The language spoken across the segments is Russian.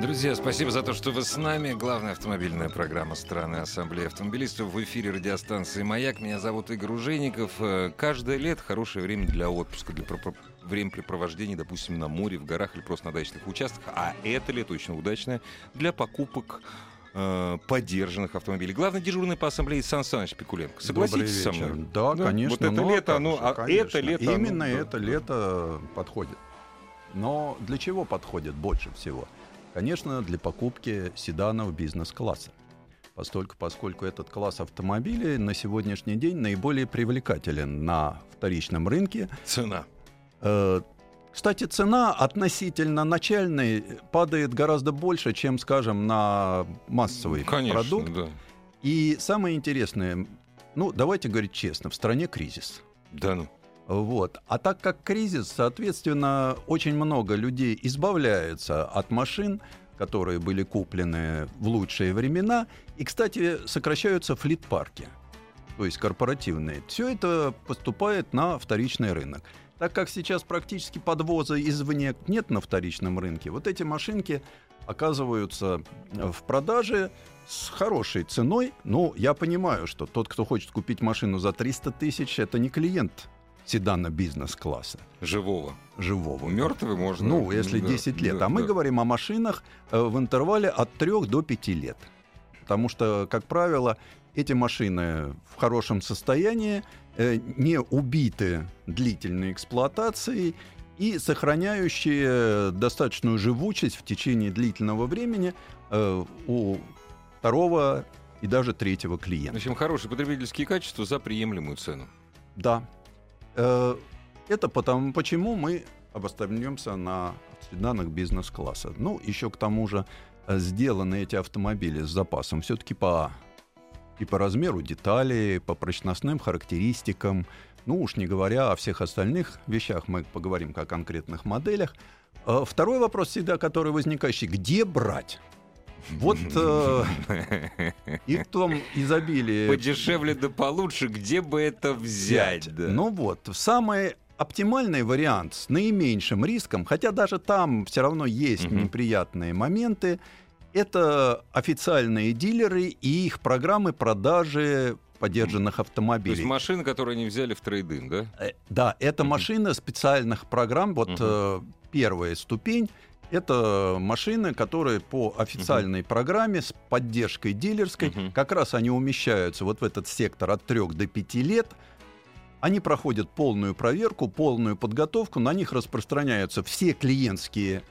Друзья, спасибо за то, что вы с нами. Главная автомобильная программа страны Ассамблеи автомобилистов в эфире радиостанции «Маяк». Меня зовут Игорь Ужеников. Э, каждое лето хорошее время для отпуска, для времяпрепровождения, допустим, на море, в горах или просто на дачных участках. А это лето очень удачное для покупок э, поддержанных автомобилей. Главный дежурный по ассамблее Сан Саныч Пикуленко. Согласитесь со мной? Да, да, конечно. Вот это ну, лето, оно, а конечно. это лето... Именно оно, это лето подходит. Но для чего подходит больше всего? Конечно, для покупки седанов бизнес-класса. Поскольку, поскольку этот класс автомобилей на сегодняшний день наиболее привлекателен на вторичном рынке. Цена. Э, кстати, цена относительно начальной падает гораздо больше, чем, скажем, на массовый Конечно, продукт. Да. И самое интересное, ну, давайте говорить честно, в стране кризис. Да ну. Вот. А так как кризис, соответственно, очень много людей избавляются от машин, которые были куплены в лучшие времена. И, кстати, сокращаются флит-парки, то есть корпоративные. Все это поступает на вторичный рынок. Так как сейчас практически подвоза извне нет на вторичном рынке, вот эти машинки оказываются в продаже с хорошей ценой. Ну, я понимаю, что тот, кто хочет купить машину за 300 тысяч, это не клиент седана бизнес-класса. Живого. Живого. Мертвый можно. Ну, если да, 10 лет. да, а мы да. говорим о машинах э, в интервале от 3 до 5 лет. Потому что, как правило, эти машины в хорошем состоянии, э, не убиты длительной эксплуатацией и сохраняющие достаточную живучесть в течение длительного времени э, у второго и даже третьего В клиента. общем, хорошие потребительские качества за приемлемую цену. Да. Э, Это потому, почему мы обостремся на седанах бизнес-класса. Ну, еще к тому же э, сделаны эти автомобили с запасом все-таки по и по размеру деталей, по прочностным характеристикам. Ну уж не говоря о всех остальных вещах, мы поговорим о конкретных моделях. Э, Второй вопрос всегда, который возникающий, где брать? Вот э, и в том изобилии Подешевле да получше, где бы это взять? да? ну вот, самый оптимальный вариант с наименьшим риском, хотя даже там все равно есть Мгм. неприятные моменты, это официальные дилеры и их программы продажи подержанных То есть автомобилей. машины, которые они взяли в трейдинг, да? Э, Да, это Мгм. машины специальных программ. Вот э, первая ступень это машины, которые по официальной программе с поддержкой дилерской, Мгм. как раз они умещаются вот в этот сектор от 3 до 5 лет. Они проходят полную проверку, полную подготовку, на них распространяются все клиентские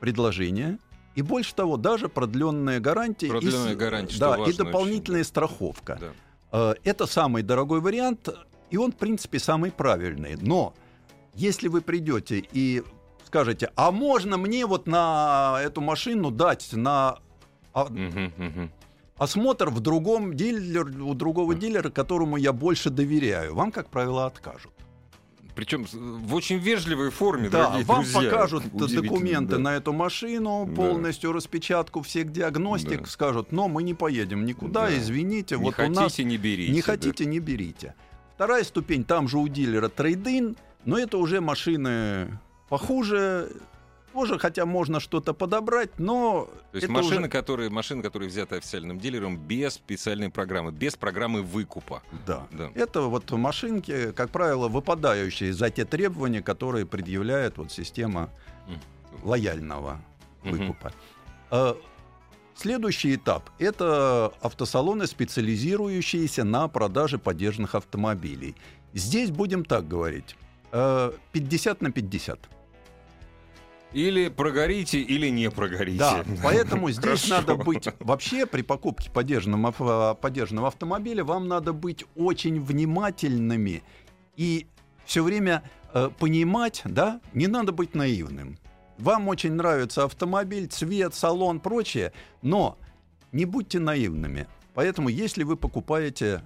предложения. И больше того, даже продленная гарантия. и Продленная гарантия, что да, и дополнительная страховка. Да. Э, Это самый дорогой вариант, и он, в принципе, самый правильный. Но если вы придете и скажете, а можно мне вот на эту машину дать на а- осмотр в другом дилере, у другого дилера, которому я больше доверяю, вам, как правило, откажут. Причем в очень вежливой форме, Да, дорогие вам друзья. покажут документы да. на эту машину, Да. полностью распечатку всех диагностик, Да. скажут, но мы не поедем никуда, Да. извините, Не вот хотите, у нас не берите. Не да. хотите, не берите. Вторая ступень, там же у дилера трейдин, но это уже машины похуже. Тоже, хотя можно что-то подобрать, но То есть машины, уже- которые, машины, которые взяты официальным дилером без специальной программы, без программы выкупа. Да. Да. Это вот машинки, как правило, выпадающие за те требования, которые предъявляет вот система лояльного выкупа. А, Следующий этап – это автосалоны, специализирующиеся на продаже поддержанных автомобилей. Здесь будем так говорить. э, 50 на 50. Или прогорите, или не прогорите. Да, поэтому здесь Хорошо. надо быть... Вообще при покупке подержанного, ав- подержанного автомобиля вам надо быть очень внимательными и все время э, понимать, да, не надо быть наивным. Вам очень нравится автомобиль, цвет, салон, прочее, но не будьте наивными. Поэтому, если вы покупаете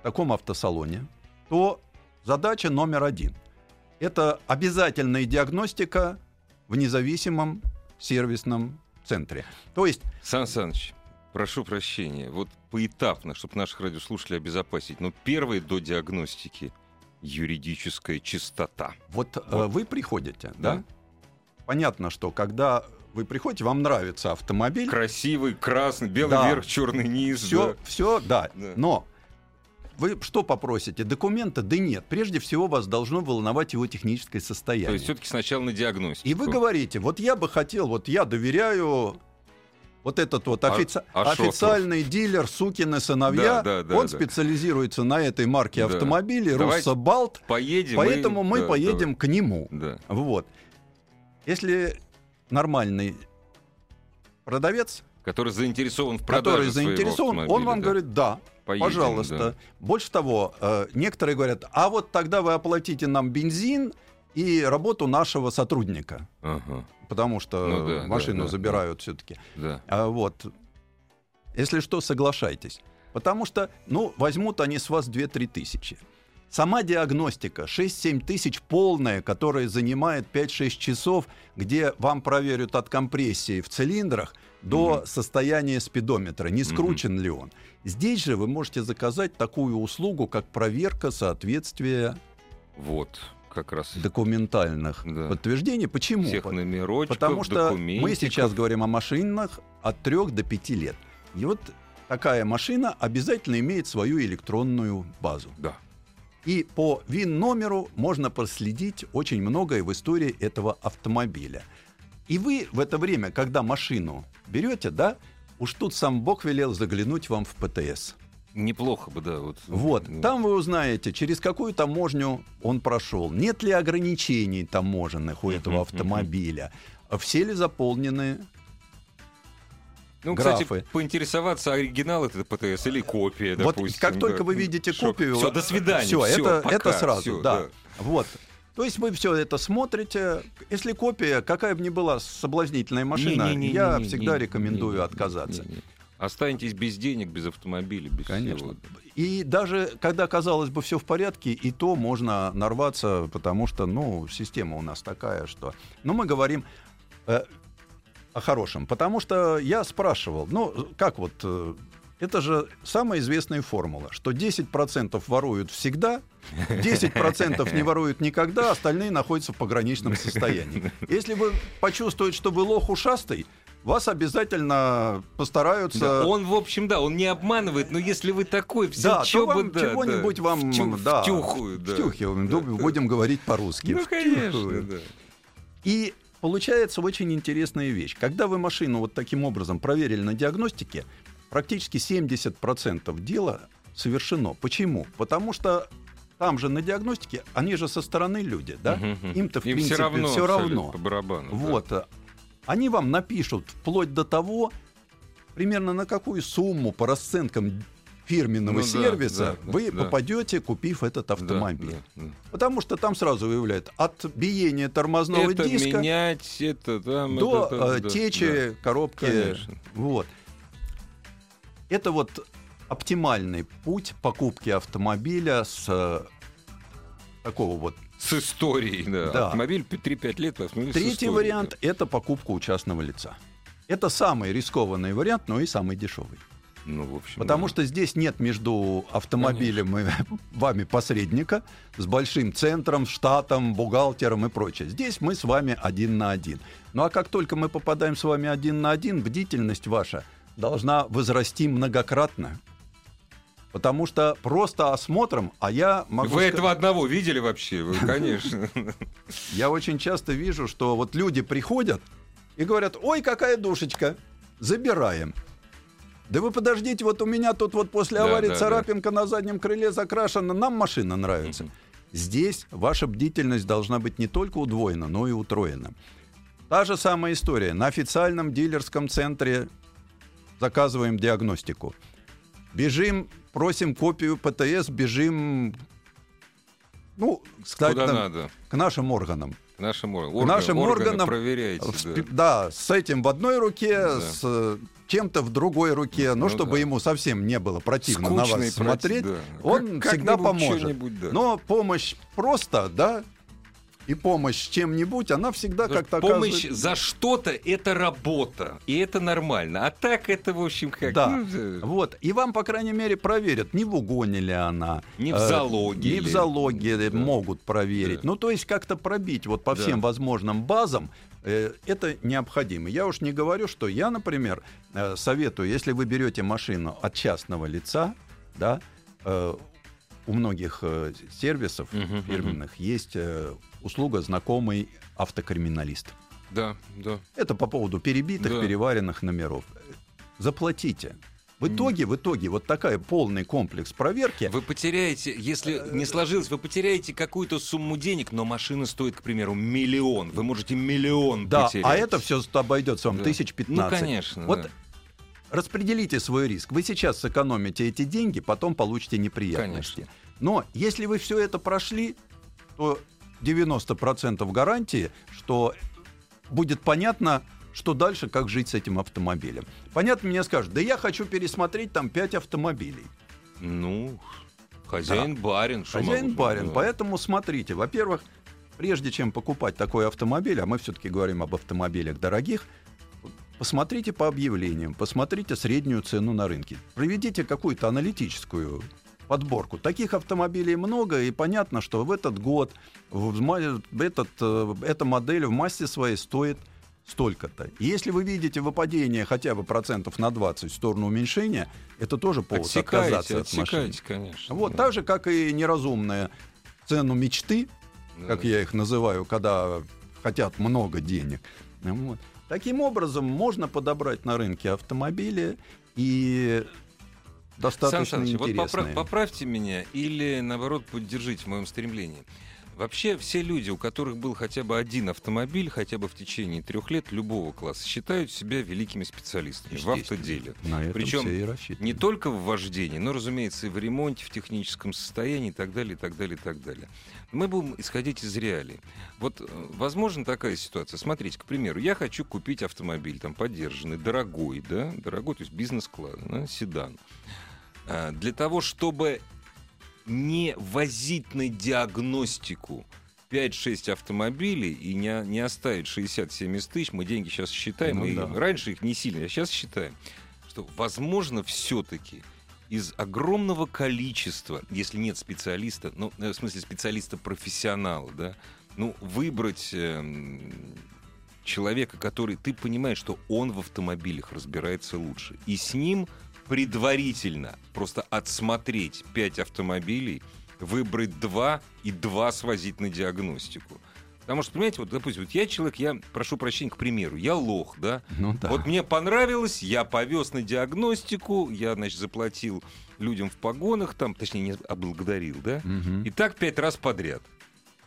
в таком автосалоне, то задача номер один – это обязательная диагностика в независимом сервисном центре. То есть... Сан Саныч, прошу прощения, вот поэтапно, чтобы наших радиослушателей обезопасить, но первые до диагностики юридическая чистота. Вот, вот. Э, вы приходите, да? да? Понятно, что когда вы приходите, вам нравится автомобиль. Красивый, красный, белый да. верх, черный низ. Все, да. все, да. да. Но вы что попросите? Документы? Да нет. Прежде всего вас должно волновать его техническое состояние. То есть все-таки сначала на диагностику. И вы говорите, вот я бы хотел, вот я доверяю вот этот вот офици... а, официальный дилер Сукины сыновья, да, да, да, он да. специализируется на этой марке да. автомобилей, Руссобалт. Поедем. Поэтому мы, мы да, поедем давай. к нему. Да. Вот. Если нормальный продавец, который заинтересован в продаже который заинтересован, он вам да. говорит, да, Поедем, пожалуйста. Да. Больше того, э, некоторые говорят, а вот тогда вы оплатите нам бензин и работу нашего сотрудника. Ага потому что ну, да, машину да, забирают да, все-таки. Да. А, вот. Если что, соглашайтесь. Потому что, ну, возьмут они с вас 2-3 тысячи. Сама диагностика 6-7 тысяч полная, которая занимает 5-6 часов, где вам проверят от компрессии в цилиндрах до состояния спидометра, не скручен ли он. Здесь же вы можете заказать такую услугу, как проверка соответствия вот как раз документальных да. подтверждений. Почему? Всех номерочков, Потому что мы сейчас говорим о машинах от 3 до 5 лет. И вот такая машина обязательно имеет свою электронную базу. Да. И по ВИН-номеру можно проследить очень многое в истории этого автомобиля. И вы в это время, когда машину берете, да, уж тут сам Бог велел заглянуть вам в ПТС. Неплохо бы, да. Вот, вот. там вы узнаете, через какую таможню он прошел, нет ли ограничений таможенных у этого автомобиля, все ли заполнены ну, графы. кстати, поинтересоваться, оригинал это ПТС или копия, вот допустим. как только вы видите копию... Все, до свидания. Все, это, пока, это сразу, все, да. да. Вот. То есть вы все это смотрите. Если копия, какая бы ни была соблазнительная машина, не, не, не, я всегда рекомендую отказаться. Не, не, не. Останетесь без денег, без автомобиля, без Конечно. всего. И даже когда, казалось бы, все в порядке, и то можно нарваться, потому что, ну, система у нас такая, что... Но мы говорим э, о хорошем, потому что я спрашивал, ну, как вот... Э, это же самая известная формула, что 10% воруют всегда, 10% не воруют никогда, остальные находятся в пограничном состоянии. Если вы почувствуете, что вы лох ушастый, вас обязательно постараются... Да, он, в общем, да, он не обманывает, но если вы такой, все да, то вам да, чего-нибудь да, вам втю, да, втюхают. Да, втюхиваем, да, будем да. говорить по-русски. Ну, конечно, да. И получается очень интересная вещь. Когда вы машину вот таким образом проверили на диагностике, практически 70% дела совершено. Почему? Потому что там же на диагностике, они же со стороны люди, да? Угу, Им-то в Им принципе все равно. Все равно. По барабану. Вот. Да они вам напишут вплоть до того, примерно на какую сумму по расценкам фирменного ну, сервиса да, да, вы да. попадете, купив этот автомобиль. Да, да, да. Потому что там сразу выявляют от биения тормозного это диска менять, это, там, до это, э, течи да. коробки. Конечно. Вот. Это вот оптимальный путь покупки автомобиля с э, такого вот с историей, да. да. Автомобиль 3-5 лет. Автомобиль Третий вариант да. – это покупка у частного лица. Это самый рискованный вариант, но и самый дешевый. Ну, в общем, Потому да. что здесь нет между автомобилем Конечно. и вами посредника с большим центром, штатом, бухгалтером и прочее. Здесь мы с вами один на один. Ну а как только мы попадаем с вами один на один, бдительность ваша должна возрасти многократно. Потому что просто осмотром, а я могу... Вы сказать... этого одного видели вообще? Вы, конечно. Я очень часто вижу, что вот люди приходят и говорят, ой, какая душечка, забираем. Да вы подождите, вот у меня тут вот после аварии царапинка на заднем крыле закрашена, нам машина нравится. Здесь ваша бдительность должна быть не только удвоена, но и утроена. Та же самая история. На официальном дилерском центре заказываем диагностику. Бежим просим копию ПТС, бежим, ну, кстати, Куда надо. к нашим органам. Нашим, К орган- нашим органы органам проверяете, в да. да, с этим в одной руке, Да. с э, чем-то в другой руке, ну, Ну чтобы да. ему совсем не было противно на Скучно и вас смотреть, против- да. он Как- всегда поможет. да. Но помощь просто, да, и помощь чем-нибудь, она всегда как-то Помощь оказывает- за что-то это работа. И это нормально. А так это, в общем, как. Да. ну, э, Вот, и вам, по крайней мере, проверят, не в угоне ли она. Не в э, залоге Не в залоге Да. могут проверить. Да. Ну, то есть как-то пробить вот по Да. всем возможным базам, э, это необходимо. Я уж не говорю, что я, например, э, советую, если вы берете машину от частного лица, да, э, у многих э, сервисов фирменных есть э, услуга знакомый автокриминалист. Да, да. Это по поводу перебитых, Да. переваренных номеров. Заплатите. В итоге, в итоге, вот такая полный комплекс проверки. Вы потеряете, если не сложилось, вы потеряете какую-то сумму денег, но машина стоит, к примеру, миллион. Вы можете миллион Да, потерять. а это все обойдется вам Да. тысяч Ну, пятнадцать. конечно. Вот да. распределите свой риск. Вы сейчас сэкономите эти деньги, потом получите неприятности. Конечно. Но если вы все это прошли, то 90% гарантии, что будет понятно, что дальше, как жить с этим автомобилем. Понятно, мне скажут, да я хочу пересмотреть там 5 автомобилей. Ну, хозяин барин. что Хозяин могу барин. сказать? Поэтому смотрите, во-первых, прежде чем покупать такой автомобиль, а мы все-таки говорим об автомобилях дорогих, посмотрите по объявлениям, посмотрите среднюю цену на рынке, проведите какую-то аналитическую подборку. Таких автомобилей много, и понятно, что в этот год в этот, э, эта модель в массе своей стоит столько-то. Если вы видите выпадение хотя бы процентов на 20 в сторону уменьшения, это тоже повод отказаться Отсекаете, от машины. конечно. Вот да. так же, как и неразумная цену мечты, Да. как я их называю, когда хотят много денег. Вот. Таким образом, можно подобрать на рынке автомобили и Сан достаточно Саныч, вот интересные. попра- поправьте меня или, наоборот, поддержите в моем стремлении. Вообще все люди, у которых был хотя бы один автомобиль, хотя бы в течение трех лет любого класса, считают себя великими специалистами в автоделе. Причем. Не только в вождении, но, разумеется, и в ремонте, в техническом состоянии и так далее, и так далее, и так далее. Мы будем исходить из реалий. Вот, э, возможно, такая ситуация. Смотрите, к примеру, я хочу купить автомобиль, там, поддержанный, дорогой, да, дорогой, то есть бизнес-класс, да, седан. А, Для того, чтобы не возить на диагностику 5-6 автомобилей и не, не оставить 60-70 тысяч, мы деньги сейчас считаем, Ну и да. раньше их не сильно, а сейчас считаем, что, возможно, все-таки из огромного количества, если нет специалиста, ну, э, в смысле специалиста-профессионала, да, ну, выбрать эм, человека, который, ты понимаешь, что он в автомобилях разбирается лучше, и с ним предварительно просто отсмотреть 5 автомобилей, выбрать два и два свозить на диагностику. Потому что, понимаете, вот, допустим, вот я человек, я прошу прощения, к примеру, я лох, да, Ну да. вот мне понравилось, я повез на диагностику, я, значит, заплатил людям в погонах, там, точнее, не облагодарил, да, Мгм. и так пять раз подряд.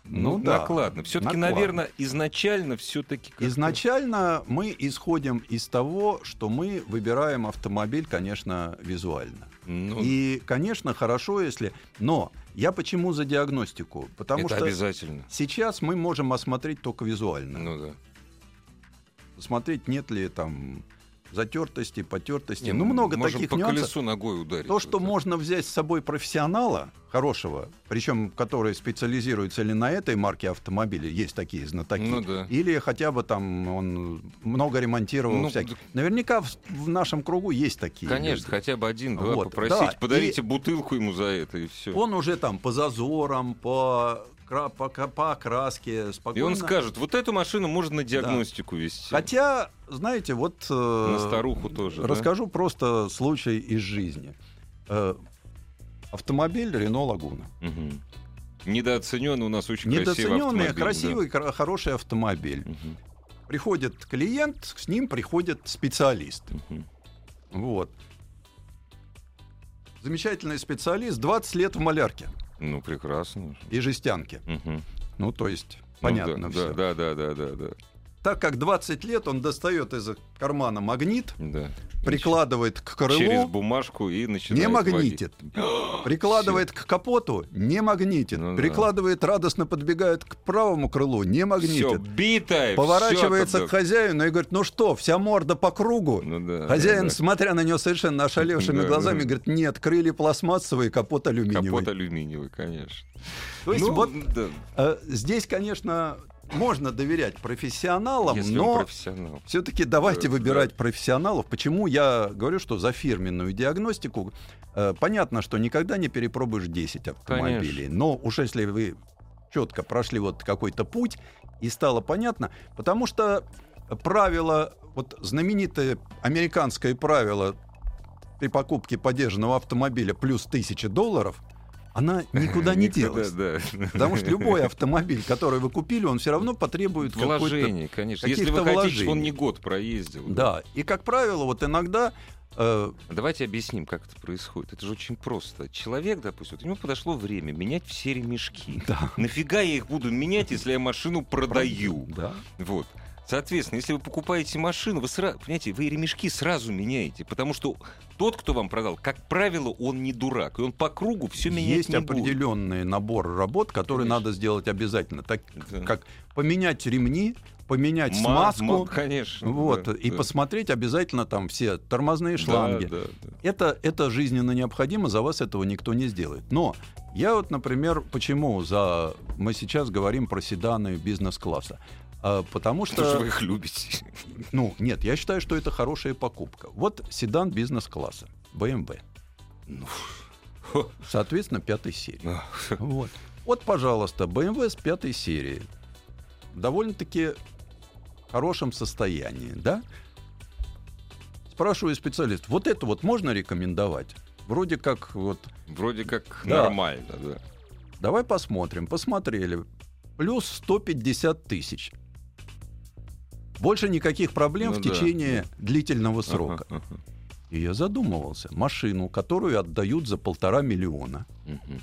Ну, Ну да, накладно. Все-таки, наверное, изначально все-таки. Изначально мы исходим из того, что мы выбираем автомобиль, конечно, визуально. Ну, И, конечно, хорошо, если... Но я почему за диагностику? Потому это что обязательно. сейчас мы можем осмотреть только визуально. Ну да. Посмотреть, нет ли там затертости, потертости. Не, ну, много можем таких по нюансов. колесу ногой ударить. То, что Вот. можно взять с собой профессионала хорошего, причем который специализируется или на этой марке автомобиля, есть такие знатоки, Ну да. или хотя бы там он много ремонтировал Ну, всяких. Наверняка в, в нашем кругу есть такие. Конечно, люди. хотя бы один-два Вот, попросить, да, подарите и- бутылку ему за это, и все. Он уже там по зазорам, по, по, по окраске И спокойно. он скажет, вот эту машину можно на диагностику вести. Хотя, знаете, вот... э, На старуху тоже. да? Расскажу просто случай из жизни. Э, Автомобиль Рено Лагуна. Мгм. Недооцененный у нас очень красивый Недооцененный, автомобиль, красивый, кра- хороший автомобиль. да. Мгм. Приходит клиент, с ним приходит специалист. Мгм. Вот. Замечательный специалист, 20 лет в малярке Ну, прекрасно. и жестянке. Мгм. Ну, то есть, Ну, понятно да, все. Да, да, да, да, да. Так как 20 лет он достает из кармана магнит, Да. прикладывает к крылу, Через бумажку и начинает не магнитит. водить. Прикладывает к капоту, не магнитит. Ну да. Прикладывает, радостно подбегает к правому крылу, не Всё, магнитит. битая. Поворачивается всё к хозяину и говорит, ну что, вся морда по кругу? Ну да, Хозяин, да. смотря на него совершенно ошалевшими Да, глазами, да. говорит, нет, крылья пластмассовые, капот алюминиевый. Капот алюминиевый, конечно. То есть Ну, вот да, э, здесь, конечно, можно доверять профессионалам, если но профессионал. все-таки давайте Да, выбирать да. профессионалов. Почему я говорю, что за фирменную диагностику э, понятно, что никогда не перепробуешь 10 автомобилей. Но уж если вы четко прошли вот какой-то путь и стало понятно, потому что правило, вот знаменитое американское правило при покупке подержанного автомобиля плюс 1000 долларов, она никуда не делась. Потому что любой автомобиль, который вы купили, он все равно потребует Вложение, конечно. Если вы хотите, он вложений. не год проездил. Да, и как правило, вот иногда э, Давайте объясним, как это происходит. Это же очень просто. Человек, допустим, вот ему подошло время менять все ремешки. да, Нафига я их буду менять, если я машину продаю? да, Вот. Соответственно, если вы покупаете машину, вы сразу, понимаете, вы ремешки сразу меняете, потому что тот, кто вам продал, как правило, он не дурак, и он по кругу все менять есть не будет. определенный набор работ, которые Конечно. надо сделать обязательно, так Да. как поменять ремни, поменять Ма- смазку, ма- конечно. вот, да, и да. посмотреть обязательно там все тормозные Да, шланги. да, да. Это, это жизненно необходимо, за вас этого никто не сделает. Но я вот, например, почему за мы сейчас говорим про седаны бизнес-класса? А, потому что... Потому что вы их любите. Ну, нет, я считаю, что это хорошая покупка. Вот седан бизнес-класса, BMW. Ну, Соответственно, пятой серии. Вот. Вот, пожалуйста, BMW с пятой серии. Довольно-таки хорошем состоянии, да? Спрашиваю специалист, вот это вот можно рекомендовать? Вроде как вот, Вроде как Да. нормально, да. давай посмотрим. Посмотрели. Плюс 150 тысяч. Больше никаких проблем Ну в да, течение длительного срока. Ага, ага. И я задумывался. Машину, которую отдают за полтора миллиона, Мгм.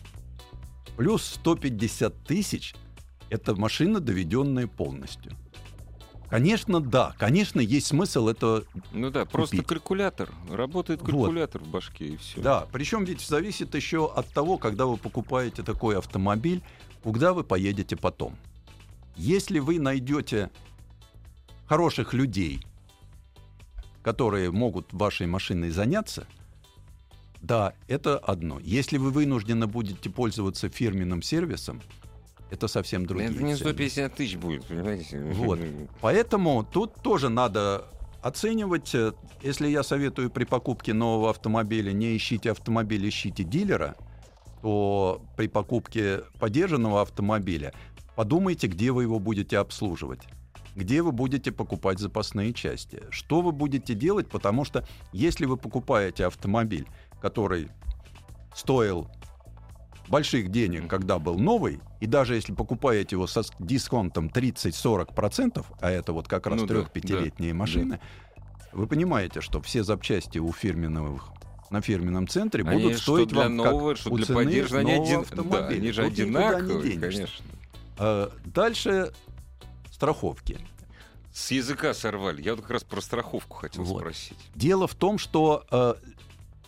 плюс 150 тысяч, это машина, доведенная полностью. Конечно, да. Конечно, есть смысл это... Ну да, просто Купить. калькулятор. Работает Вот. калькулятор в башке, и все. Да, причем ведь зависит еще от того, когда вы покупаете такой автомобиль, куда вы поедете потом. Если вы найдете хороших людей, которые могут вашей машиной заняться, да, это одно. Если вы вынуждены будете пользоваться фирменным сервисом, это совсем другие Это не цены. 150 тысяч будет, понимаете? Вот. Поэтому тут тоже надо оценивать. э, Если я советую при покупке нового автомобиля не ищите автомобиль, ищите дилера, то при покупке подержанного автомобиля подумайте, где вы его будете обслуживать где вы будете покупать запасные части, что вы будете делать, потому что если вы покупаете автомобиль, который стоил больших денег, когда был новый, и даже если покупаете его со дисконтом 30-40%, а это вот как раз Ну да, трех-пятилетние да, машины, вы понимаете, что все запчасти у фирменных на фирменном центре Они будут стоить для вам нового, как что у для цены поддержки, они, нового один... да, автомобиля. они же Тут одинаковые, конечно. А, Дальше страховки. С языка сорвали. Я вот как раз про страховку хотел Вот. спросить. Дело в том, что э,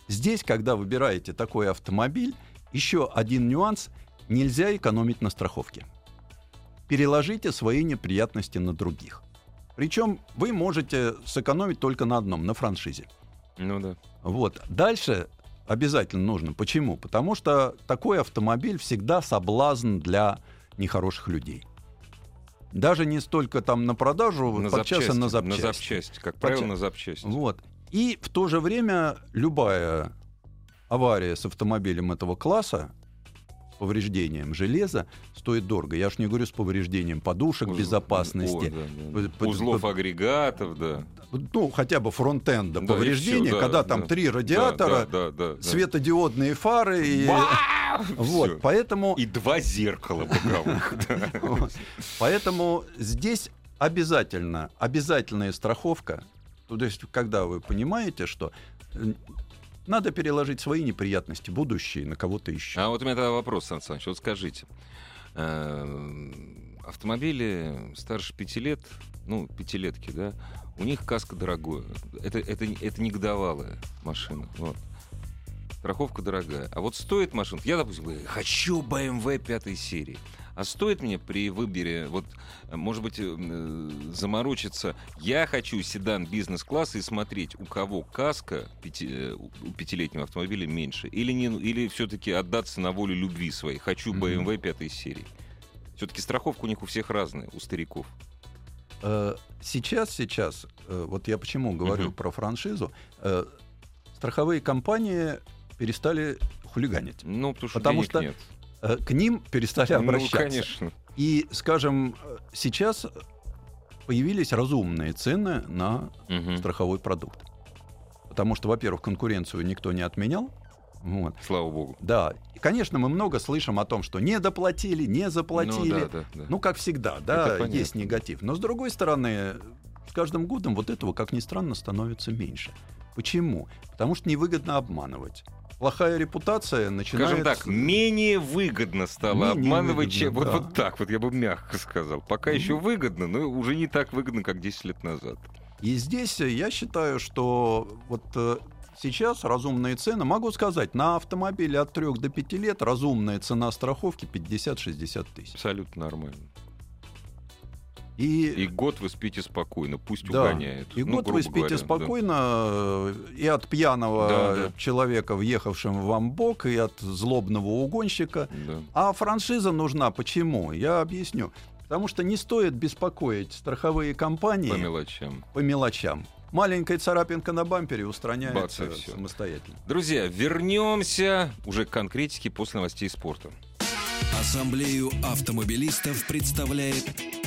здесь, когда выбираете такой автомобиль, еще один нюанс – нельзя экономить на страховке. Переложите свои неприятности на других. Причем вы можете сэкономить только на одном – на франшизе. Ну да. Вот. Дальше обязательно нужно. Почему? Потому что такой автомобиль всегда соблазн для нехороших людей. Даже не столько там на продажу, На подчас запчасти, на запчасти. На запчасти. Как правило, Подча- на запчасти. Вот. И в то же время любая авария с автомобилем этого класса повреждением железа стоит дорого. Я уж не говорю с повреждением подушек Уз- безопасности. О, да, да. Узлов агрегатов, да. Ну, хотя бы фронтенда Да, повреждения, всё, да, когда там да. три радиатора, Да, да, да, да. светодиодные фары. И... Вот, Всё. поэтому... И два зеркала боковых. Поэтому здесь обязательно, обязательная страховка. То есть, когда вы понимаете, что надо переложить свои неприятности, будущие, на кого-то еще. А вот у меня тогда вопрос, Сан Саныч. Вот скажите, э, автомобили старше пяти лет, ну, пятилетки, да, у них каска дорогое. Это, это, это не годовалая машина. Вот. Страховка дорогая. А вот стоит машина... Я, допустим, говорю, хочу BMW пятой серии. А стоит мне при выборе, вот, может быть, э, заморочиться, я хочу седан бизнес-класса и смотреть, у кого каска пяти, э, у пятилетнего автомобиля меньше, или, не, или все-таки отдаться на волю любви своей. Хочу BMW пятой серии. Все-таки страховка у них у всех разная, у стариков. Э, сейчас, сейчас, вот я почему говорю Мгм. про франшизу, э, страховые компании перестали хулиганить. Ну, потому что Потому что нет. Э, К ним перестали Ну, обращаться. конечно. И, скажем, сейчас появились разумные цены на Мгм. страховой продукт. Потому что, во-первых, конкуренцию никто не отменял. Вот. Слава богу. Да. И, конечно, мы много слышим о том, что не доплатили, не заплатили. Ну, да, да, да. Ну, как всегда, да, есть негатив. Но с другой стороны, с каждым годом вот этого, как ни странно, становится меньше. Почему? Потому что невыгодно обманывать. Плохая репутация начинает... Скажем так, менее выгодно стало Менее обманывать, выгодно, чем... Вот, да. вот так вот, я бы мягко сказал. Пока еще выгодно, но уже не так выгодно, как 10 лет назад. И здесь э, я считаю, что вот э, сейчас разумные цены, могу сказать, на автомобиле от 3 до 5 лет разумная цена страховки 50-60 тысяч. Абсолютно нормально. И, И год вы спите спокойно, пусть да, угоняет. и Ну, год вы спите говоря, да. спокойно э, и от пьяного Да, да. человека, въехавшим вам в бок, и от злобного угонщика. Да. А франшиза нужна. Почему? Я объясню. Потому что не стоит беспокоить страховые компании По мелочам. по мелочам. Маленькая царапинка на бампере Бац, устраняется и всё. самостоятельно. Друзья, вернемся уже к конкретике после новостей спорта. Ассамблею автомобилистов представляет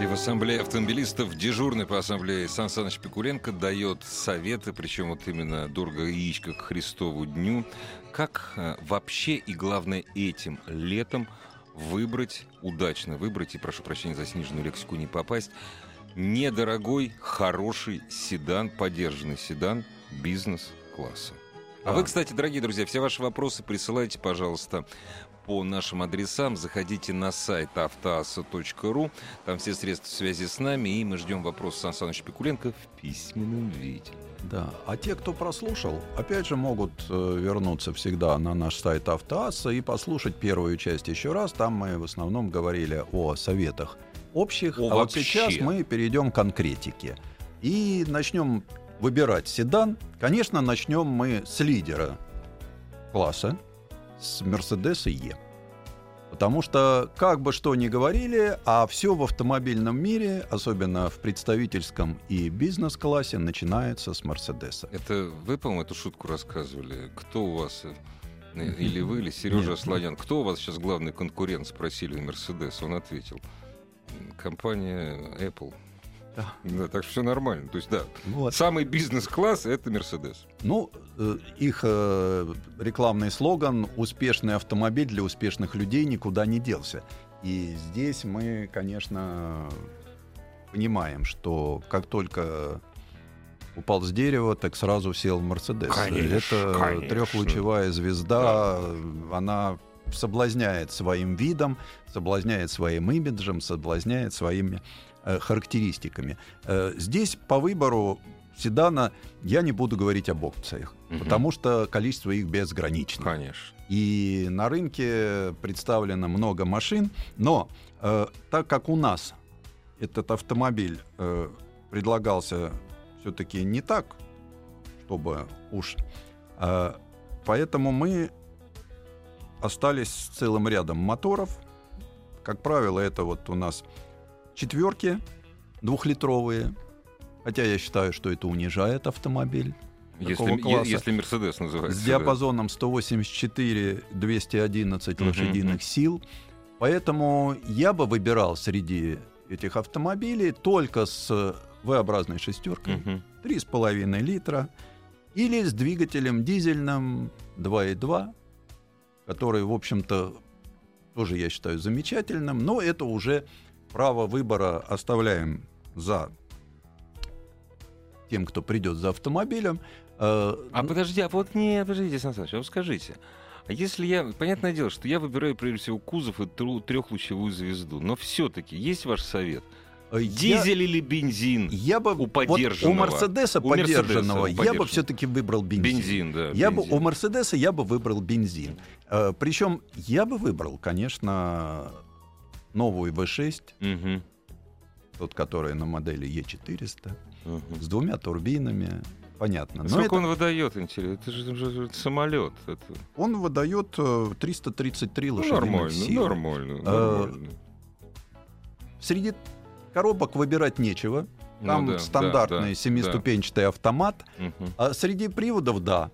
И в ассамблее автомобилистов дежурный по ассамблее Сан Саныч Пикуленко дает советы, причем вот именно дорого яичко к Христову дню, как э, вообще и главное этим летом выбрать, удачно выбрать, и прошу прощения за сниженную лексику не попасть, недорогой, хороший седан, поддержанный седан бизнес-класса. А Да. вы, кстати, дорогие друзья, все ваши вопросы присылайте, пожалуйста, по нашим адресам. Заходите на сайт автоаса.ру. Там все средства связи с нами. И мы ждем вопрос Сан Саныч Пикуленко в письменном виде. Да. А те, кто прослушал, опять же могут э, вернуться всегда на наш сайт Автоасса и послушать первую часть еще раз. Там мы в основном говорили о советах общих. О а вот вообще. сейчас мы перейдем к конкретике. И начнем выбирать седан. Конечно, начнем мы с лидера класса, с Mercedes E. Потому что, как бы что ни говорили, а все в автомобильном мире, особенно в представительском и бизнес-классе, начинается с Мерседеса. Это вы, по-моему, эту шутку рассказывали. Кто у вас, э, или вы, или Сережа. Слонян, кто у вас сейчас главный конкурент, спросили у Мерседес. Он ответил, компания Apple. Да. Да, так что все нормально. То есть, да, Вот. самый бизнес-класс — это Мерседес. Ну, э, их э, рекламный слоган «Успешный автомобиль для успешных людей никуда не делся». И здесь мы, конечно, понимаем, что как только упал с дерева, так сразу сел в Мерседес. Конечно, Это конечно. трехлучевая звезда, она соблазняет своим видом, соблазняет своим имиджем, соблазняет своими э, характеристиками. Э, здесь по выбору седана я не буду говорить об опциях, Мгм. потому что количество их безгранично. Конечно. И на рынке представлено много машин, но э, так как у нас этот автомобиль э, предлагался все-таки не так, чтобы уж, э, поэтому мы остались с целым рядом моторов. Как правило, это вот у нас четверки двухлитровые, хотя я считаю, что это унижает автомобиль. Если, класса. если Мерседес называется. С диапазоном 184-211 Мгм, лошадиных мгм. сил. Поэтому я бы выбирал среди этих автомобилей только с V-образной шестеркой, Мгм. 3,5 литра, или с двигателем дизельным 2,2, который, в общем-то, тоже я считаю замечательным, но это уже право выбора оставляем за тем, кто придет за автомобилем. Э, А подожди, а вот не, подождите, Сан Саныч, а вот скажите, а если я, понятное дело, что я выбираю прежде всего кузов и трехлучевую звезду, но все-таки есть ваш совет? э, я- Дизель или бензин? Я бы У вот подержанного. у Мерседеса У у я бы все-таки выбрал бензин. Бензин, да. Я бы бензин. у Мерседеса я бы выбрал бензин. Э, причем я бы выбрал, конечно, новую V6, Мгм, тот, который на модели E400, мгм. с двумя турбинами. Понятно. Но Сколько это- он выдает, интересно? Это же, это же самолет. Это... он выдает э, 333 Ну, лошадиных нормально, силы. нормально, Э, нормально. Среди коробок выбирать нечего. Ну Там да, да, стандартный да, семиступенчатый автомат. Мгм. А среди приводов, да.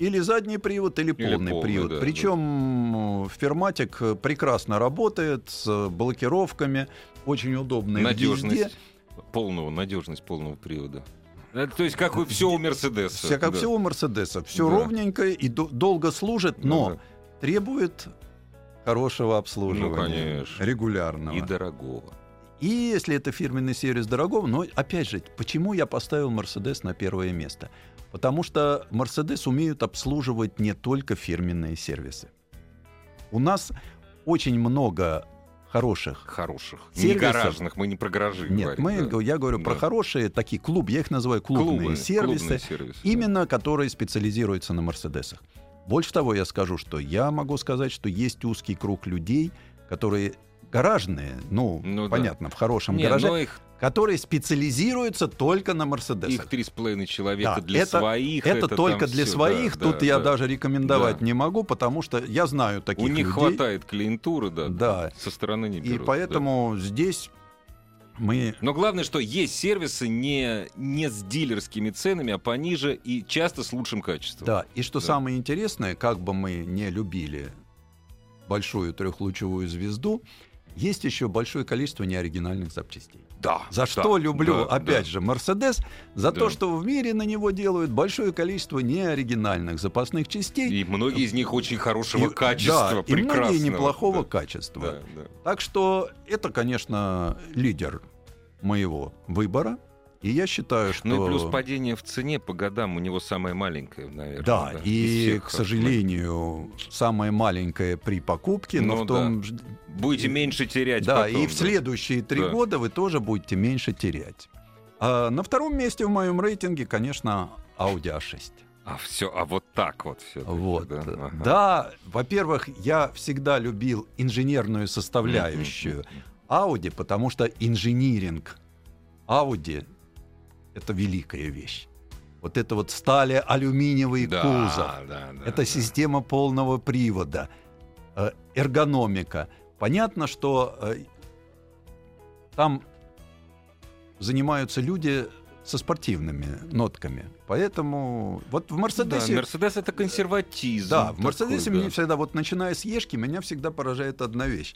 Или задний привод, или Или полный, полный, привод. да, Причем Ферматик э, прекрасно работает с блокировками, очень удобный Надежность везде. полного, надежность полного привода. Это, то есть как все у Мерседеса. Все как да. все у Мерседеса. Все Да. ровненько и до- долго служит, Да, но да. требует хорошего обслуживания. Ну, конечно. Регулярного. И дорогого. И если это фирменный сервис дорогого, но опять же, почему я поставил Mercedes на первое место? Потому что Mercedes умеют обслуживать не только фирменные сервисы. У нас очень много хороших. Хороших. Не Сервисов. гаражных, мы не про гаражи Нет, говорим. мы, да. я говорю про Да. хорошие такие клуб, я их называю клубные Клубы, сервисы, клубные сервисы, да. именно которые специализируются на Мерседесах. Больше того, я скажу, что я могу сказать, что есть узкий круг людей, которые гаражные, ну, Ну да. понятно, в хорошем Не, гараже, их, которые специализируются только на Мерседесах. их три с половиной человека Да, для это- своих. Это, только там для всё, своих, да, тут да, я да. даже рекомендовать Да. не могу, потому что я знаю таких У них людей. хватает клиентуры, да. Да. Со стороны не И берут. да. поэтому здесь мы Но главное, что есть сервисы не, не с дилерскими ценами, а пониже и часто с лучшим качеством. Да, и что Да. самое интересное, как бы мы не любили большую трехлучевую звезду, есть еще большое количество неоригинальных запчастей. Да, За да, что люблю, да, опять да. же, Мерседес, за Да. то, что в мире на него делают большое количество неоригинальных запасных частей. И многие из них очень хорошего И- качества, да, и многие неплохого Да, качества. да, да. Так что это, конечно, лидер моего выбора. И я считаю, что... Ну и плюс падение в цене по годам у него самое маленькое, наверное. Да, из и, всех к сожалению, самое маленькое при покупке, но Ну в том... автомобилей. Будете меньше терять Да, потом, и в следующие три Да. года вы тоже будете меньше терять. А на втором месте в моем рейтинге, конечно, Audi A6. А все, а вот так вот все. Вот. Да, Да, ага. во-первых, я всегда любил инженерную составляющую Audi, потому что инжиниринг Audi — это великая вещь. Вот это вот стали алюминиевый Да, кузов. да, да, Это да. система полного привода, э, эргономика. Понятно, что э, там занимаются люди со спортивными нотками. Поэтому вот в Да, Мерседесе... Мерседес это консерватизм. Да, в Мерседесе да. мне всегда, вот начиная с Ешки, меня всегда поражает одна вещь.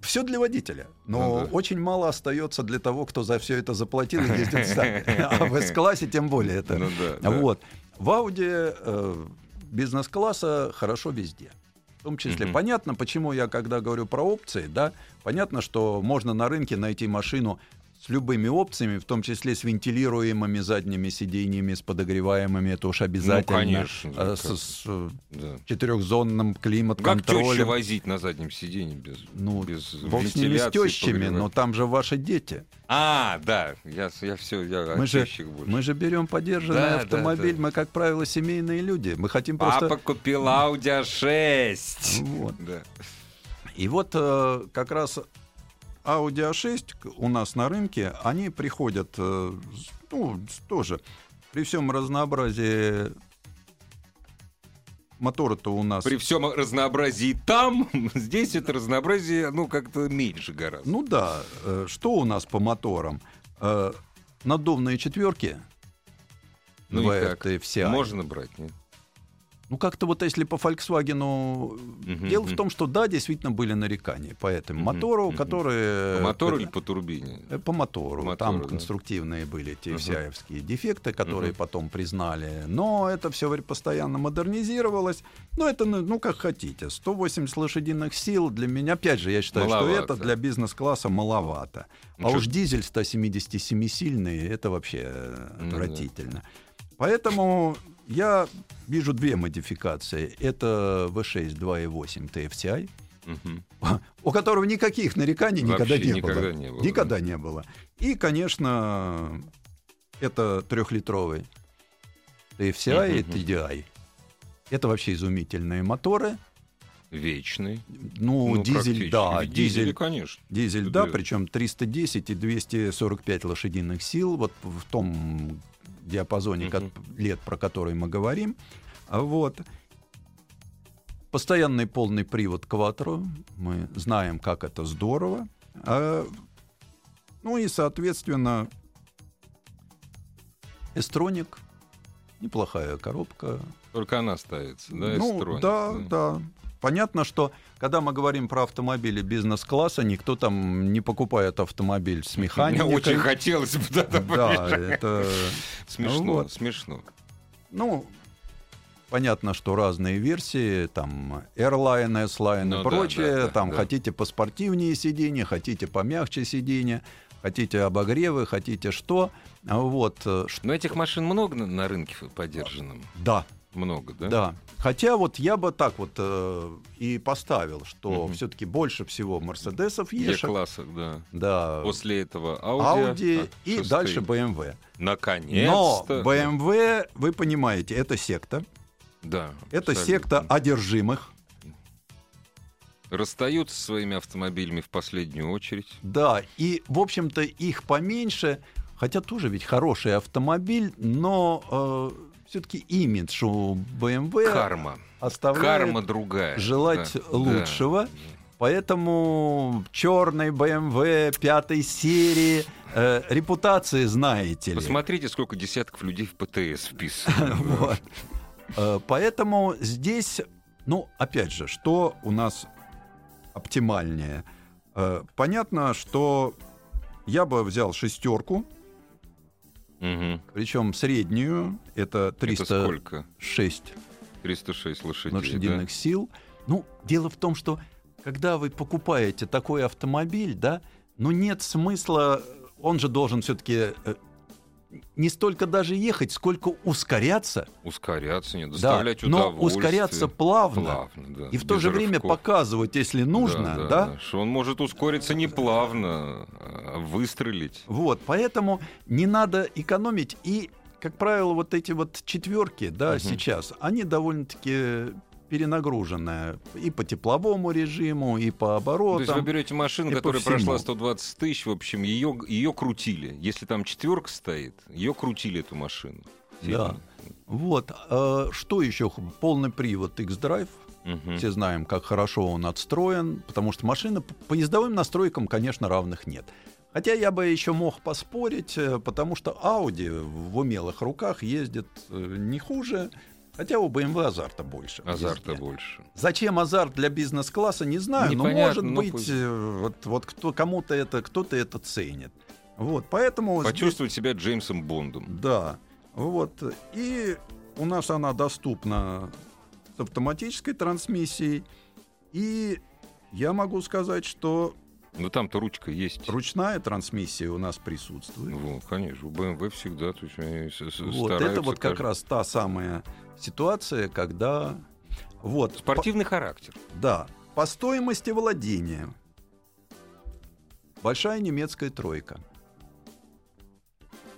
Все для водителя, но Ну да. очень мало остается для того, кто за все это заплатил и ездит сами. А в С-классе тем более это. Ну да, да. Вот. В Ауди э, бизнес-класса хорошо везде. В том числе Мгм. понятно, почему я, когда говорю про опции, да, понятно, что можно на рынке найти машину с любыми опциями, в том числе с вентилируемыми задними сиденьями, с подогреваемыми, это уж обязательно. конечно, э, да, с, как- с, Да. четырехзонным Как климат-контролем. возить на заднем сиденье без, Ну, без с ними с тещами, но там же ваши дети. А, да, я, я все, я Мы же, больше. мы же берем подержанный Да, да, автомобиль, да. мы, как правило, семейные люди. Мы хотим просто... Папа купил Audi A6. Вот. Да. И вот э, как раз Audi A6 к- у нас на рынке, они приходят, э, ну, тоже, при всем разнообразии мотора-то у нас... При всем разнообразии там, здесь это разнообразие, ну, как-то меньше гораздо. Ну да, э, что у нас по моторам? Э, надувные четверки, Ну и как? VRT все. Можно брать, нет? Ну, как-то вот если по Volkswagen... Мгм, Дело в мгм. том, что да, действительно были нарекания по этому Мгм, мотору, мгм. которые... По мотору э, или по турбине? Э, По мотору. По Там мотору, да. конструктивные были те всяевские дефекты, которые Мгм. потом признали. Но это все постоянно модернизировалось. Ну, это, ну, ну, как хотите. 180 лошадиных сил для меня, опять же, я считаю, что Маловато. это для бизнес-класса маловато. Ну, а чё- уж дизель 177-сильный, это вообще э, Ну да. отвратительно. Поэтому я вижу две модификации. Это V6 2.8 TFCI, Мгм. у которого никаких нареканий никогда не никогда было. не было, Никогда не было. И, конечно, это трехлитровый TFCI и Мгм, мгм. TDI. Это вообще изумительные моторы. Вечный. Ну, дизель, практически. да, дизель, дизели, конечно. дизель, Да. да, причем 310 и 245 лошадиных сил, вот в том диапазоне кот- лет, про который мы говорим. А Вот. Постоянный полный привод Quattro. Мы знаем, как это здорово. А, ну и, соответственно, Эстроник. Неплохая коробка. Только она ставится, да, ну, Эстроник, да, да. Понятно, что когда мы говорим про автомобили бизнес-класса, никто там не покупает автомобиль с Мне механикой. очень хотелось бы туда Да, приезжать. это... Смешно, Вот. смешно. Ну, понятно, что разные версии, там Airline, S-Line Ну и прочее. да, да, там да. хотите поспортивнее сиденья, хотите помягче сиденья, хотите обогревы, хотите что. Вот, Но этих машин много на, на рынке поддержанном? да, Много, да? да. Хотя вот я бы так вот э, и поставил, что Мгм. все-таки больше всего Мерседесов ешек. Е-классах, да. Да. После этого Audi, Audi а, и дальше BMW. Но Наконец-то. BMW, вы понимаете, это секта. Да. Это абсолютно. секта одержимых. Расстаются со своими автомобилями в последнюю очередь. Да, и, в общем-то, их поменьше, хотя тоже ведь хороший автомобиль, но все-таки имидж у BMW Карма. оставляет Карма другая. желать Да, лучшего. да. Поэтому черный BMW пятой серии э, репутации знаете ли. Посмотрите, сколько десятков людей в ПТС вписано. Вот. Э, Поэтому здесь, ну, опять же, что у нас оптимальнее? Э, Понятно, что я бы взял шестерку, Мгм. причем среднюю, это Это 306 сколько? 306 лошадей, лошадиных да? сил. Ну, дело в том, что когда вы покупаете такой автомобиль, да, ну нет смысла, он же должен все-таки не столько даже ехать, сколько ускоряться. Ускоряться, Да, доставлять но удовольствие. ускоряться плавно. Плавно, да. И в то же время рывков. показывать, если нужно, да, Что он может ускориться не плавно, а выстрелить. Вот, поэтому не надо экономить. И, как правило, вот эти вот четверки, да, Мгм. сейчас, они довольно-таки перенагруженные и по тепловому режиму, и по То есть вы оборотам. берете машину, которая прошла 120 тысяч, в общем, ее, ее крутили. Если там четверка стоит, ее крутили эту машину. Да. Вот. а что еще? Полный привод X-Drive. Мгм. Все знаем, как хорошо он отстроен, потому что машина по ездовым настройкам, конечно, равных нет. Хотя я бы еще мог поспорить, э, потому что Audi в умелых руках ездит э, не хуже, хотя у BMW азарта больше. Азарта больше. Зачем азарт для бизнес-класса, не знаю, но Непонятно, может ну быть, пусть. э, вот, вот кто, кому-то это, кто-то это ценит. Вот, поэтому здесь- Почувствовать себя Джеймсом Бондом. да, вот. И у нас она доступна с автоматической трансмиссией. И я могу сказать, что Ну там-то ручка есть. ручная трансмиссия у нас присутствует. Ну, конечно, у BMW всегда то есть они Вот, стараются это вот как каждый- раз та самая ситуация, когда... Вот, Спортивный характер. по- да, по стоимости владения большая немецкая тройка.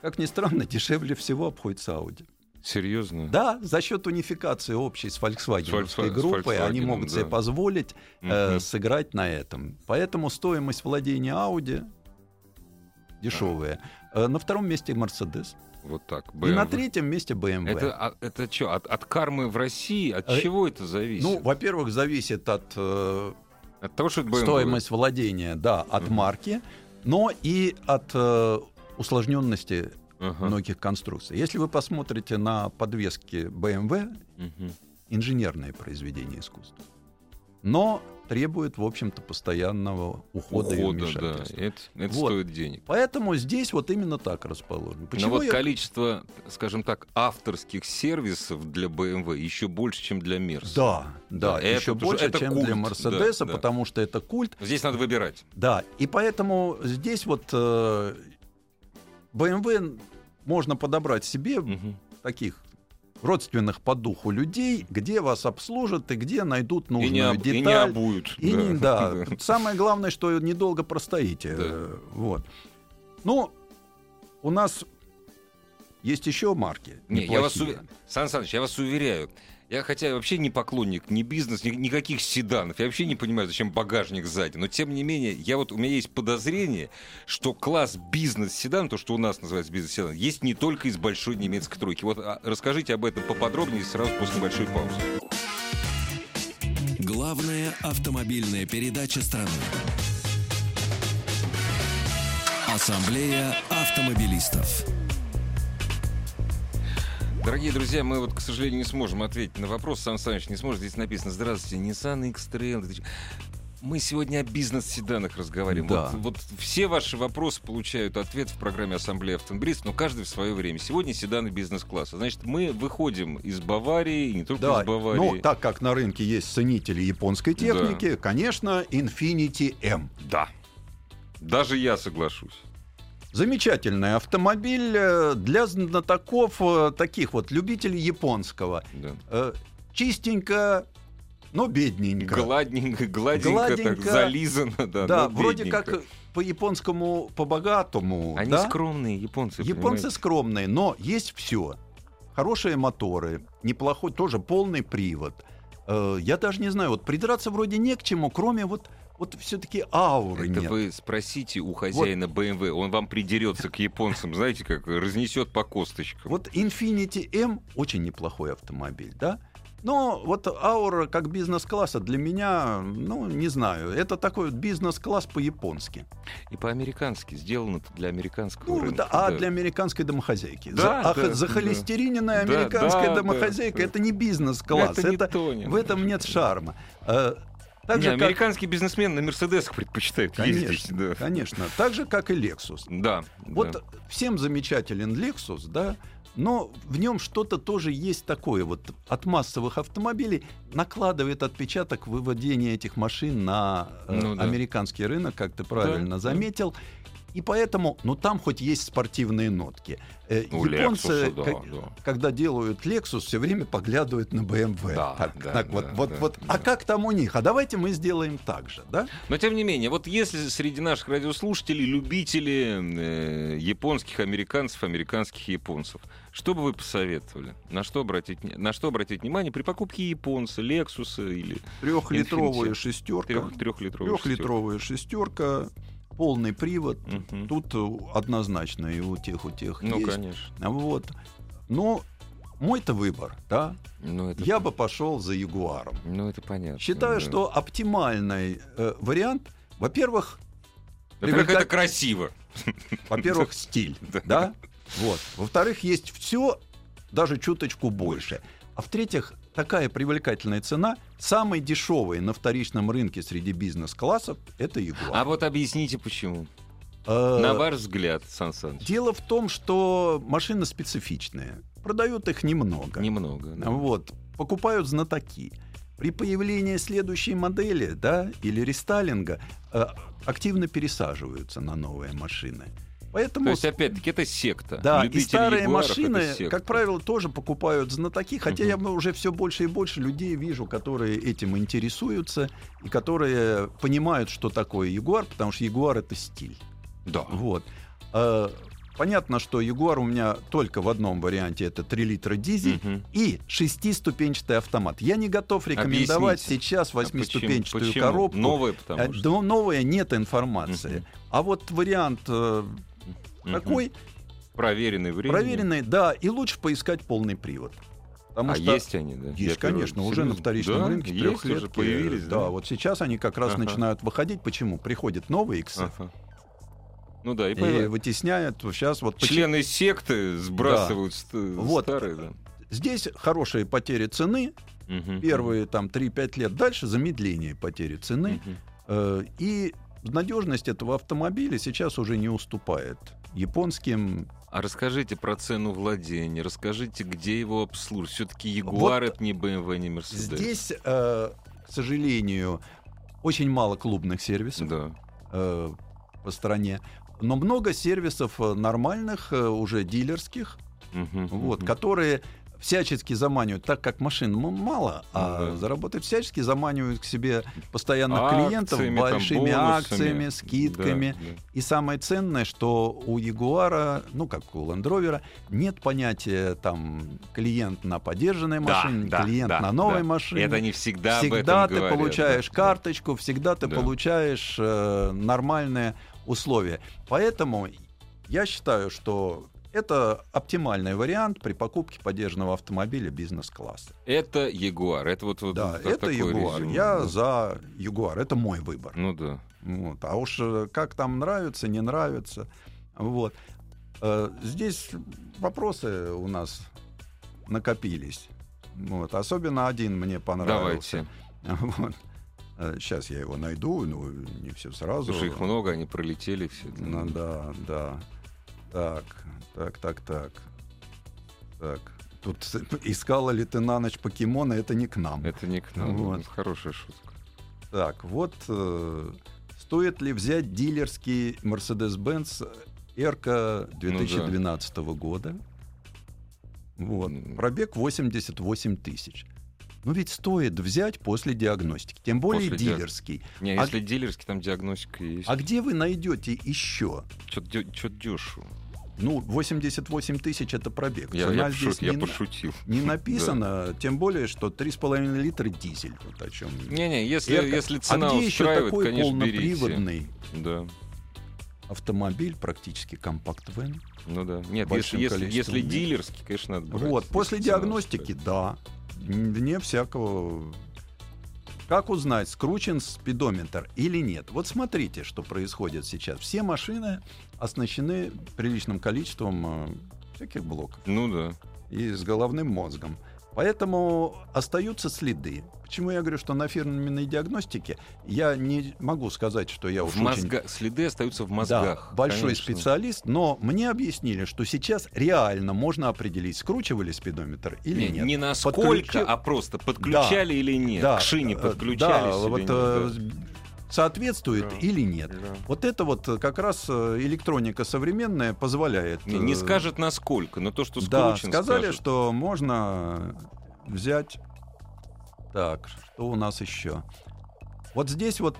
Как ни странно, дешевле всего обходится Audi. Серьезно? Да, за счет унификации общей с Volkswagen, С Volkswagen- с группой они могут себе да. позволить э, Мгм. сыграть на этом. Поэтому стоимость владения Audi дешевая. Э, на втором месте Mercedes. Вот так. И на BMW. третьем месте BMW. Это, а- это что, от, от кармы в России? От Э, чего это зависит? Ну, во-первых, зависит от э, от того, что это BMW. стоимость владения, да, от Мгм. марки, но и от э, усложненности Ага. многих конструкций. Если вы посмотрите на подвески BMW, Мгм. инженерное произведение искусства. Но требует, в общем-то, постоянного ухода, и Ухода, да. вмешательства. Это, это Вот. стоит денег. Поэтому здесь вот именно так расположено. Но Почему вот я- количество, скажем так, авторских сервисов для BMW еще больше, чем для Mercedes. Да, да, Да, еще больше, это чем культ, для Мерседеса, да, да. потому что это культ. Здесь надо выбирать. Да, и поэтому здесь вот э, BMW можно подобрать себе Мгм. таких родственных по духу людей, где вас обслужат и где найдут И не, нужную об- и не деталь. обуют. И не- да. Самое главное, что недолго простоите. Да. Вот. Ну, у нас есть еще марки. Не, я вас уве- Сан Саныч, я вас уверяю, я хотя вообще не поклонник ни бизнес, ни, никаких седанов, я вообще не понимаю, зачем багажник сзади, но тем не менее, я вот, у меня есть подозрение, что класс бизнес-седан, то, что у нас называется бизнес-седан, есть не только из большой немецкой тройки. Вот а, расскажите об этом поподробнее сразу после большой паузы. Главная автомобильная передача страны. Ассамблея автомобилистов. Дорогие друзья, мы вот, к сожалению, не сможем ответить на вопрос. Сан Саныч не сможет. Здесь написано «Здравствуйте, Nissan X-Trail». Мы сегодня о бизнес-седанах разговариваем. Да. Вот, вот все ваши вопросы получают ответ в программе Ассамблея автомобилистов, но каждый в свое время. Сегодня седаны бизнес-класса. Значит, мы выходим из Баварии, и не только Да, из Баварии. ну, так как на рынке есть ценители японской техники, конечно, Infinity M. Да. Даже я соглашусь. Замечательный автомобиль э, для знатоков э, таких вот любителей японского. Да. Э, Чистенько, но бедненько. Гладненько, гладенько, так, Гладенько. зализано. Да, да, вроде как по-японскому, по-богатому. Они да? скромные, японцы. Японцы понимаете? скромные, но есть все. Хорошие моторы, неплохой, тоже полный привод. Я даже не знаю, вот придраться вроде не к чему, кроме вот, вот все-таки ауры Это нет. вы спросите у хозяина BMW, он вам придерется к японцам, знаете, как разнесет по косточкам. Вот Infinity M очень неплохой автомобиль, да? Но вот аура как бизнес-класса для меня, ну, не знаю, это такой вот бизнес-класс по-японски. И по-американски сделано это для американского Ну, рынка. да, а да. для американской домохозяйки. Да, За- а да, х- захолестериненная да. американская Да, домохозяйка да. это не бизнес-класс. Это не это- то, не в этом нет шарма. Так Не, же, как, американский бизнесмен на Мерседесах предпочитает ездить. конечно, Да. конечно, так же, как и Lexus. Да. Вот да. всем замечателен Lexus, да, но в нем что-то тоже есть такое. Вот от массовых автомобилей накладывает отпечаток выводения этих машин на э, Ну да. американский рынок, как ты правильно да. заметил. И поэтому, ну там хоть есть спортивные нотки. Э, У японцы, Lexus, да, как- да. когда делают Lexus, все время поглядывают на BMW. Да, Так, да, так да, вот, вот, да, вот. да. А как там у них? А давайте мы сделаем так же, да? Но тем не менее, вот если среди наших радиослушателей любители э, японских американцев, американских японцев, что бы вы посоветовали? На что обратить, на что обратить внимание при покупке японца, Лексуса или Трехлитровая шестерка. трех, трехлитрового Трехлитровая шестерка, полный привод. Мгм. Тут э, однозначно и у тех, у тех Ну, есть. конечно. Вот. Но мой-то выбор, да. Ну, это, Я бы пошел за Ягуаром. ну, это понятно. Считаю, да. что оптимальный э, вариант, во-первых, Во-первых, привлекать- это красиво. во-первых, стиль, да. Вот. Во-вторых, есть все, даже чуточку больше. А в-третьих, такая привлекательная цена, самый дешевый на вторичном рынке среди бизнес-классов, это Ягуар. А вот объясните, почему. Э, На ваш взгляд, Сан Саныч. Дело в том, что машины специфичные. Продают их немного. Немного. да. Вот. Покупают знатоки. При появлении следующей модели, да, или рестайлинга, э, активно пересаживаются на новые машины. Поэтому То есть, опять-таки, это секта. да, и Любители старые Ягуаров — машины, как правило, тоже покупают знатоки, хотя Мгм. я уже все больше и больше людей вижу, которые этим интересуются и которые понимают, что такое Ягуар, потому что Ягуар это стиль. Да. Вот. Э, Понятно, что Ягуар у меня только в одном варианте это 3 литра дизель Мгм. и шестиступенчатый автомат. Я не готов рекомендовать Объясните. сейчас А восьмиступенчатую почему? коробку. Новое, Э, потому что. да, новая нет информации. Мгм. А вот вариант Мгм. такой, Проверенный временем. проверенный, да, и лучше поискать полный привод. Потому а что есть они, да? есть, Я первый- конечно, уже на вторичном Да? рынке есть уже появились, да, вот сейчас они как раз Ага. начинают выходить. Почему? Приходит новый X Ага. Ну да, и, и вытесняют сейчас вот Члены секты сбрасывают ст- Вот. старые, да. здесь хорошие потери цены, Мгм. первые там 3-5 лет, дальше замедление потери цены. Э, И надежность этого автомобиля сейчас уже не уступает японским. А расскажите про цену владения, расскажите, где его обслуживают. Все-таки Ягуар Вот это не BMW, не Mercedes. Здесь, э, к сожалению, очень мало клубных сервисов Да. э, по стране, но много сервисов э, нормальных, э, уже дилерских, Мгм, вот, мгм. которые всячески заманивают, так как машин мало, а Ну да. заработать всячески заманивают к себе постоянных Акциями, клиентов там, большими бонусами. акциями, скидками. Да, да. И самое ценное, что у Ягуара, ну как у Land Rover, нет понятия там клиент на поддержанной Да, машине, да, клиент да, на новой да. машине. Это они всегда, всегда ты говорят, получаешь да, да. карточку, всегда ты Да. получаешь э, нормальные условия. Поэтому я считаю, что это оптимальный вариант при покупке поддержанного автомобиля бизнес-класса. Это Ягуар. Это вот, вот Да, это Ягуар. резюме, Я да. за Ягуар. Это мой выбор. Ну да. Вот. А уж э, как там нравится, не нравится. Вот. Э, Здесь вопросы у нас накопились. Вот. Особенно один мне понравился. Давайте. Вот. Сейчас я его найду, ну, не все сразу. Слушай, их много, они пролетели все. Ну да, да. Так, так, так, так. Так. Тут искала ли ты на ночь покемона, это не к нам. Это не к нам. Вот. Это Хорошая шутка. Так, вот э, стоит ли взять дилерский Mercedes-Benz Эрка 2012 года? Вот. Пробег 88 тысяч. Ну ведь стоит взять после диагностики, тем более После дилерский. Не, А если дилерский, там диагностика есть. А где вы найдете еще? Что-то дешево. Ну, 88 тысяч это пробег. Я, Цена я, здесь пошу- я не, на- пошутил. не написано, тем более, что 3,5 литра дизель. Вот о чем. Не-не, если, Эрка. если цена а где еще такой конечно, берите. полноприводный Да, автомобиль, практически компакт-вен? ну да. Нет, если, если, если дилерский, конечно, надо брать. Вот, после диагностики, устраивает. да. Вне всякого... Как узнать, скручен спидометр или нет? Вот смотрите, что происходит сейчас. Все машины оснащены приличным количеством э, всяких блоков Ну да. и с головным мозгом. Поэтому остаются следы. Почему я говорю, что на фирменной диагностике я не могу сказать, что я уж В очень мозга... Следы остаются в да, мозгах. большой конечно. специалист, но мне объяснили, что сейчас реально можно определить, скручивали спидометр или Не, нет. не насколько, Подключи- а просто подключали или нет. Да, К шине э, подключались да, или вот, да. Соответствует Да. или нет. Да. Вот это вот э, как раз э, электроника современная позволяет. Не, не э, скажет насколько, но то, что Да, сказали, скажет. что можно взять. Так, что у нас еще? Вот здесь вот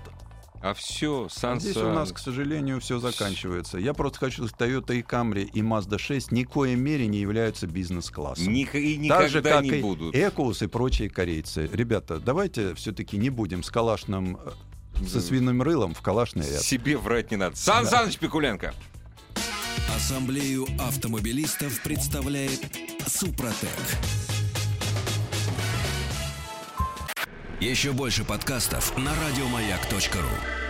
А все, Сан здесь у нас, к сожалению, все заканчивается. Я просто хочу сказать, Toyota и Camry и Mazda 6 ни в коей мере не являются бизнес-классом. и никогда Так же, как не и будут. Экоус и прочие корейцы. Ребята, давайте все-таки не будем с калашным, со свиным рылом в калашный ряд. Себе врать не надо. Сан Саныч Пикуленко. Ассамблею автомобилистов представляет Супротек. Еще больше подкастов на радиомаяк.ру.